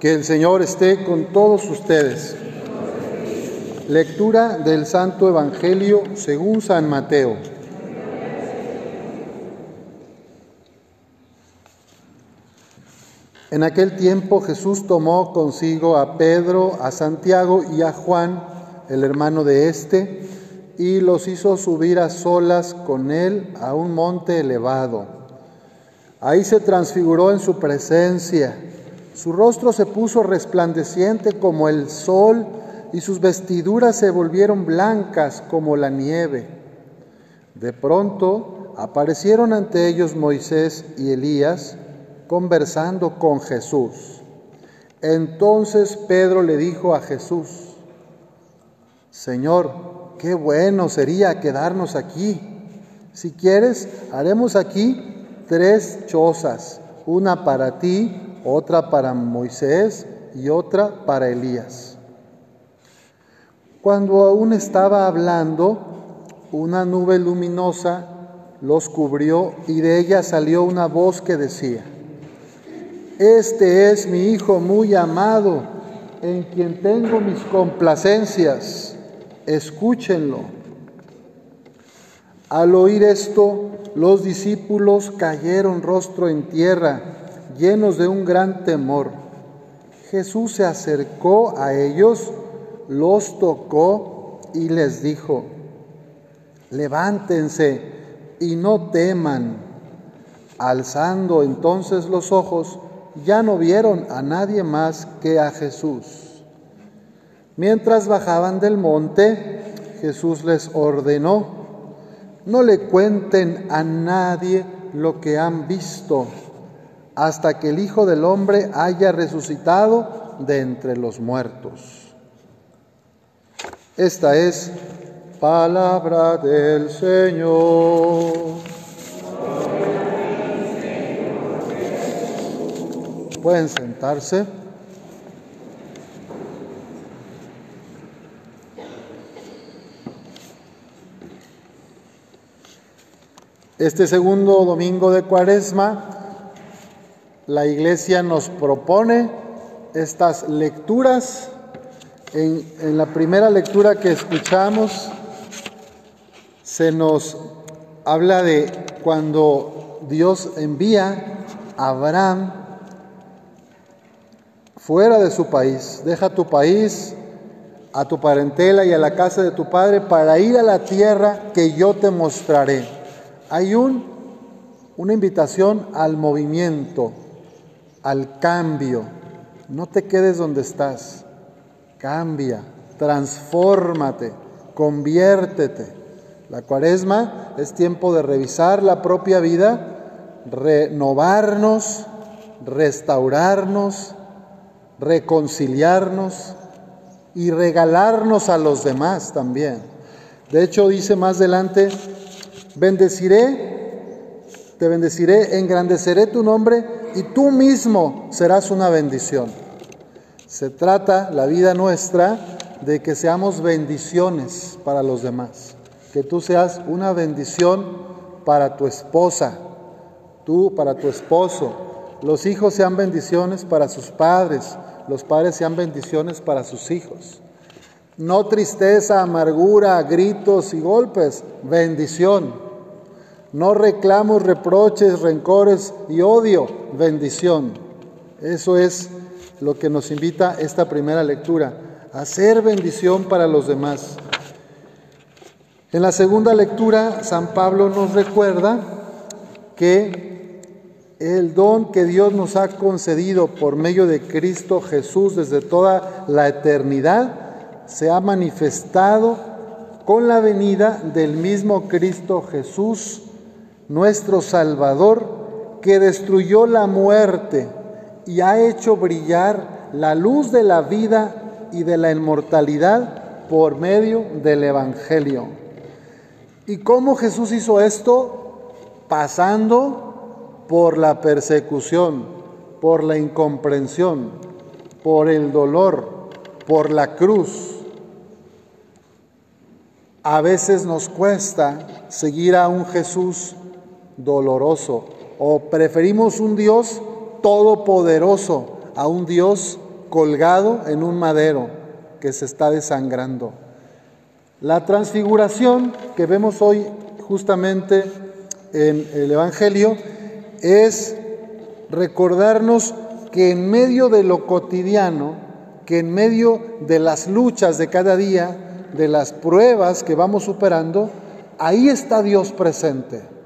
Que el Señor esté con todos ustedes. Lectura del Santo Evangelio según San Mateo. En aquel tiempo Jesús tomó consigo a Pedro, a Santiago y a Juan, el hermano de éste, y los hizo subir a solas con él a un monte elevado. Ahí se transfiguró en su presencia. Su rostro se puso resplandeciente como el sol y sus vestiduras se volvieron blancas como la nieve. De pronto aparecieron ante ellos Moisés y Elías conversando con Jesús. Entonces Pedro le dijo a Jesús, Señor, qué bueno sería quedarnos aquí. Si quieres, haremos aquí tres chozas, una para ti, otra para Moisés y otra para Elías. Cuando aún estaba hablando, una nube luminosa los cubrió y de ella salió una voz que decía, Este es mi Hijo muy amado, en quien tengo mis complacencias, escúchenlo. Al oír esto, los discípulos cayeron rostro en tierra, llenos de un gran temor. Jesús se acercó a ellos, los tocó y les dijo, levántense y no teman. Alzando entonces los ojos, ya no vieron a nadie más que a Jesús. Mientras bajaban del monte, Jesús les ordenó, no le cuenten a nadie lo que han visto hasta que el Hijo del Hombre haya resucitado de entre los muertos. Esta es palabra del Señor. Pueden sentarse. Este segundo domingo de Cuaresma, la Iglesia nos propone estas lecturas. En, la primera lectura que escuchamos se nos habla de cuando Dios envía a Abraham fuera de su país, deja tu país, a tu parentela y a la casa de tu padre para ir a la tierra que yo te mostraré. Hay un, una invitación al movimiento, al cambio. No te quedes donde estás. Cambia, transfórmate, conviértete. La cuaresma es tiempo de revisar la propia vida, renovarnos, restaurarnos, reconciliarnos y regalarnos a los demás también. De hecho, dice más adelante, bendeciré, te bendeciré, engrandeceré tu nombre y tú mismo serás una bendición. Se trata la vida nuestra de que seamos bendiciones para los demás, que tú seas una bendición para tu esposa, tú para tu esposo, los hijos sean bendiciones para sus padres, los padres sean bendiciones para sus hijos. No tristeza, amargura, gritos y golpes, bendición. No reclamos, reproches, rencores y odio, bendición. Eso es lo que nos invita esta primera lectura, a ser bendición para los demás. En la segunda lectura, San Pablo nos recuerda que el don que Dios nos ha concedido por medio de Cristo Jesús desde toda la eternidad se ha manifestado con la venida del mismo Cristo Jesús, nuestro Salvador, que destruyó la muerte y ha hecho brillar la luz de la vida y de la inmortalidad por medio del Evangelio. ¿Y cómo Jesús hizo esto? Pasando por la persecución, por la incomprensión, por el dolor, por la cruz. A veces nos cuesta seguir a un Jesús doloroso o preferimos un Dios todopoderoso, a un Dios colgado en un madero que se está desangrando. La transfiguración que vemos hoy justamente en el Evangelio es recordarnos que en medio de lo cotidiano, que en medio de las luchas de cada día, de las pruebas que vamos superando, ahí está Dios presente.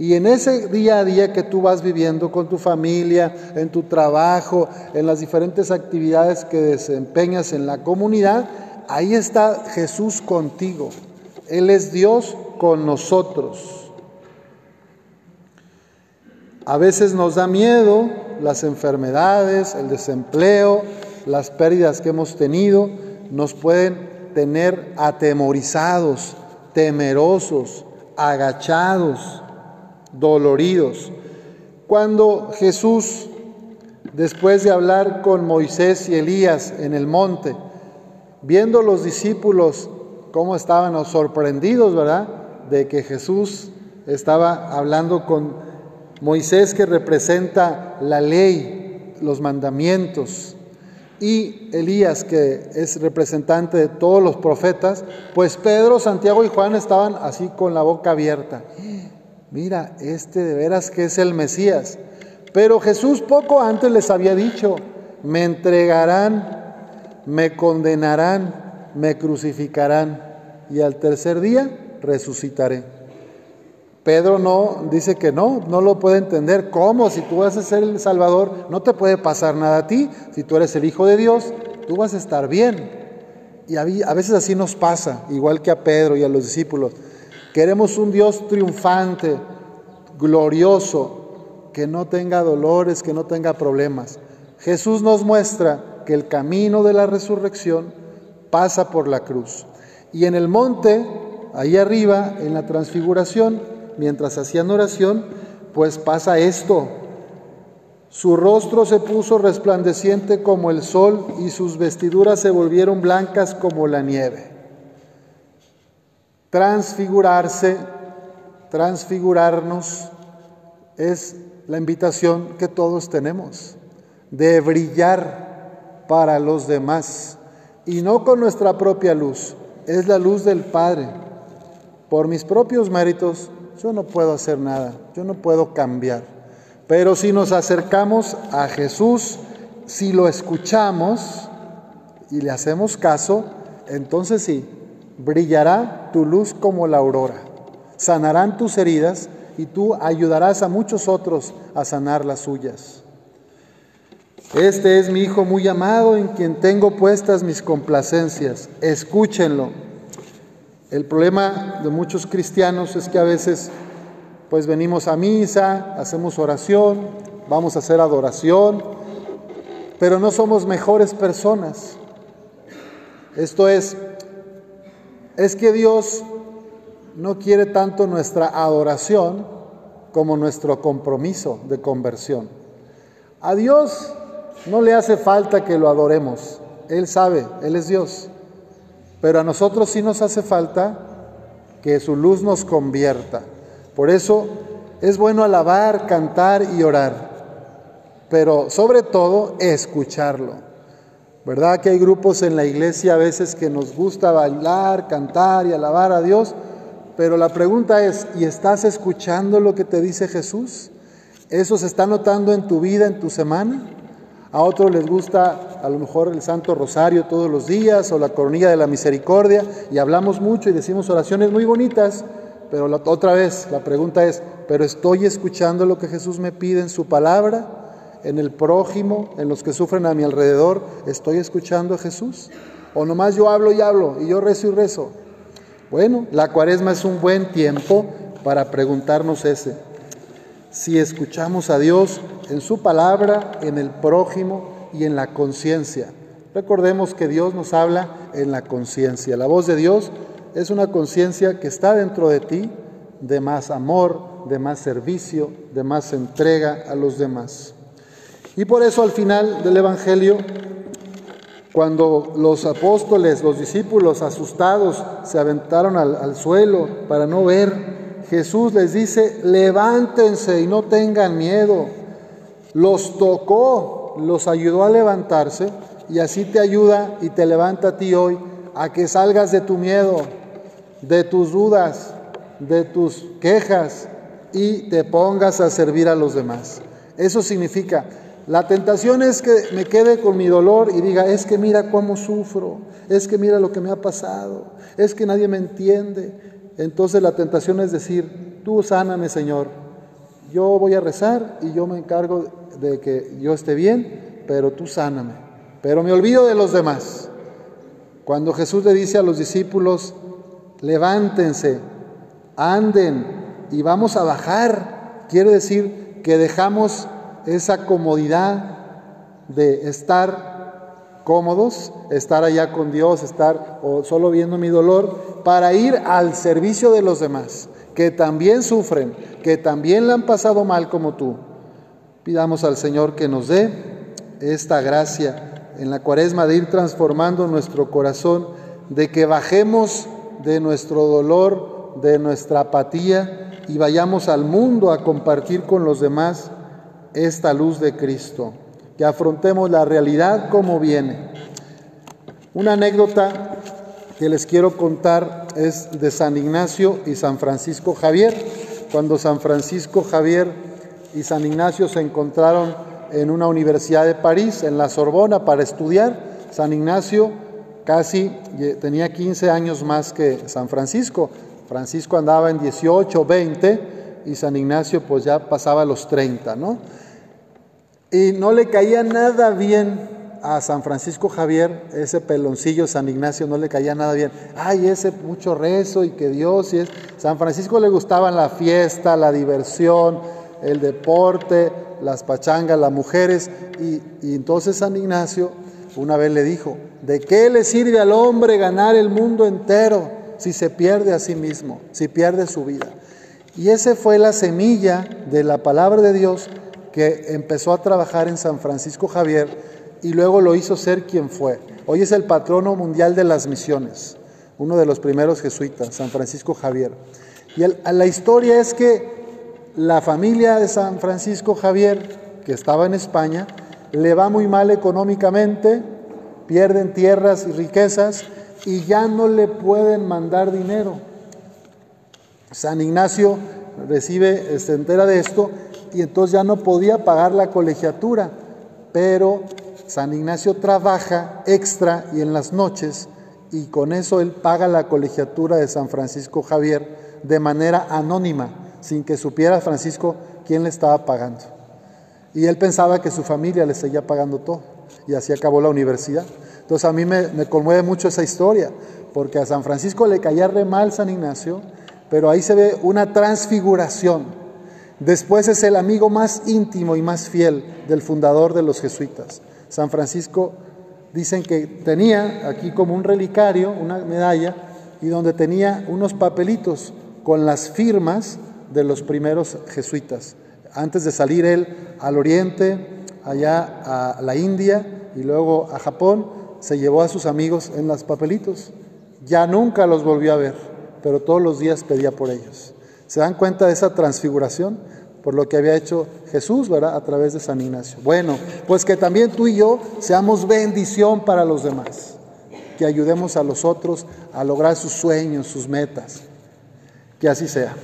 Y en ese día a día que tú vas viviendo con tu familia, en tu trabajo, en las diferentes actividades que desempeñas en la comunidad, ahí está Jesús contigo. Él es Dios con nosotros. A veces nos da miedo las enfermedades, el desempleo, las pérdidas que hemos tenido, nos pueden tener atemorizados, temerosos, agachados, doloridos. Cuando Jesús, después de hablar con Moisés y Elías en el monte, viendo los discípulos cómo estaban sorprendidos, ¿verdad? De que Jesús estaba hablando con Moisés que representa la ley, los mandamientos, y Elías que es representante de todos los profetas, pues Pedro, Santiago y Juan estaban así con la boca abierta. Mira, este de veras que es el Mesías. Pero Jesús poco antes les había dicho, me entregarán me condenarán, me crucificarán y al tercer día resucitaré. Pedro no dice que no, no lo puede entender. ¿Cómo? Si tú vas a ser el Salvador, no te puede pasar nada a ti. Si tú eres el Hijo de Dios, tú vas a estar bien. Y a veces así nos pasa, igual que a Pedro y a los discípulos. Queremos un Dios triunfante, glorioso, que no tenga dolores, que no tenga problemas. Jesús nos muestra que el camino de la resurrección pasa por la cruz. Y en el monte, ahí arriba, en la transfiguración, mientras hacían oración, pues pasa esto. Su rostro se puso resplandeciente como el sol y sus vestiduras se volvieron blancas como la nieve. Transfigurarse, transfigurarnos, es la invitación que todos tenemos de brillar para los demás y no con nuestra propia luz, es la luz del Padre. Por mis propios méritos yo no puedo hacer nada, yo no puedo cambiar. Pero si nos acercamos a Jesús, si lo escuchamos y le hacemos caso, entonces sí, brillará tu luz como la aurora, sanarán tus heridas y tú ayudarás a muchos otros a sanar las suyas. Este es mi Hijo muy amado en quien tengo puestas mis complacencias. Escúchenlo. El problema de muchos cristianos es que a veces pues venimos a misa, hacemos oración, vamos a hacer adoración, pero no somos mejores personas. Esto es, es que Dios no quiere tanto nuestra adoración como nuestro compromiso de conversión. A Dios no le hace falta que lo adoremos. Él sabe, Él es Dios. Pero a nosotros sí nos hace falta que su luz nos convierta. Por eso es bueno alabar, cantar y orar. Pero sobre todo escucharlo. ¿Verdad que hay grupos en la iglesia a veces que nos gusta bailar, cantar y alabar a Dios? Pero la pregunta es, ¿y estás escuchando lo que te dice Jesús? ¿Eso se está notando en tu vida, en tu semana? A otros les gusta a lo mejor el Santo Rosario todos los días o la coronilla de la misericordia y hablamos mucho y decimos oraciones muy bonitas, pero la, otra vez la pregunta es, ¿pero estoy escuchando lo que Jesús me pide en su palabra? ¿En el prójimo, en los que sufren a mi alrededor? ¿Estoy escuchando a Jesús? ¿O nomás yo hablo y hablo y yo rezo y rezo? Bueno, la cuaresma es un buen tiempo para preguntarnos ese. Si escuchamos a Dios, en su palabra, en el prójimo y en la conciencia. Recordemos que Dios nos habla en la conciencia. La voz de Dios es una conciencia que está dentro de ti de más amor, de más servicio, de más entrega a los demás. Y por eso al final del Evangelio, cuando los apóstoles, los discípulos asustados se aventaron al, suelo para no ver, Jesús les dice, levántense y no tengan miedo los tocó, los ayudó a levantarse y así te ayuda y te levanta a ti hoy a que salgas de tu miedo, de tus dudas, de tus quejas y te pongas a servir a los demás. Eso significa, la tentación es que me quede con mi dolor y diga, es que mira cómo sufro, es que mira lo que me ha pasado, es que nadie me entiende. Entonces la tentación es decir, tú sáname Señor, yo voy a rezar y yo me encargo de que yo esté bien, pero tú sáname. Pero me olvido de los demás. Cuando Jesús le dice a los discípulos, levántense, anden y vamos a bajar, quiere decir que dejamos esa comodidad de estar cómodos, estar allá con Dios, estar o solo viendo mi dolor, para ir al servicio de los demás, que también sufren, que también le han pasado mal como tú. Pidamos al Señor que nos dé esta gracia en la cuaresma de ir transformando nuestro corazón, de que bajemos de nuestro dolor, de nuestra apatía y vayamos al mundo a compartir con los demás esta luz de Cristo, que afrontemos la realidad como viene. Una anécdota que les quiero contar es de San Ignacio y San Francisco Javier. Cuando San Francisco Javier y San Ignacio se encontraron en una universidad de París, en la Sorbona, para estudiar. San Ignacio casi tenía 15 años más que San Francisco. Francisco andaba en 18, 20 y San Ignacio pues ya pasaba los 30, ¿no? Y no le caía nada bien a San Francisco Javier, ese peloncillo San Ignacio no le caía nada bien. Ay, ese mucho rezo y que Dios y es. San Francisco le gustaban la fiesta, la diversión, el deporte, las pachangas, las mujeres. Y, entonces San Ignacio una vez le dijo, ¿de qué le sirve al hombre ganar el mundo entero si se pierde a sí mismo, si pierde su vida? Y esa fue la semilla de la palabra de Dios que empezó a trabajar en San Francisco Javier y luego lo hizo ser quien fue. Hoy es el patrono mundial de las misiones, uno de los primeros jesuitas, San Francisco Javier. Y la historia es que la familia de San Francisco Javier, que estaba en España, le va muy mal económicamente, pierden tierras y riquezas y ya no le pueden mandar dinero. San Ignacio recibe, se entera de esto y entonces ya no podía pagar la colegiatura, pero San Ignacio trabaja extra y en las noches y con eso él paga la colegiatura de San Francisco Javier de manera anónima sin que supiera Francisco quién le estaba pagando. Y él pensaba que su familia le seguía pagando todo. Y así acabó la universidad. Entonces a mí me, conmueve mucho esa historia, porque a San Francisco le caía re mal San Ignacio, pero ahí se ve una transfiguración. Después es el amigo más íntimo y más fiel del fundador de los jesuitas. San Francisco dicen que tenía aquí como un relicario, una medalla, y donde tenía unos papelitos con las firmas de los primeros jesuitas. Antes de salir él al oriente, allá a la India y luego a Japón, se llevó a sus amigos en los papelitos. Ya nunca los volvió a ver, pero todos los días pedía por ellos. ¿Se dan cuenta de esa transfiguración? Por lo que había hecho Jesús, ¿verdad? A través de San Ignacio. Bueno, pues que también tú y yo seamos bendición para los demás. Que ayudemos a los otros a lograr sus sueños, sus metas. Que así sea.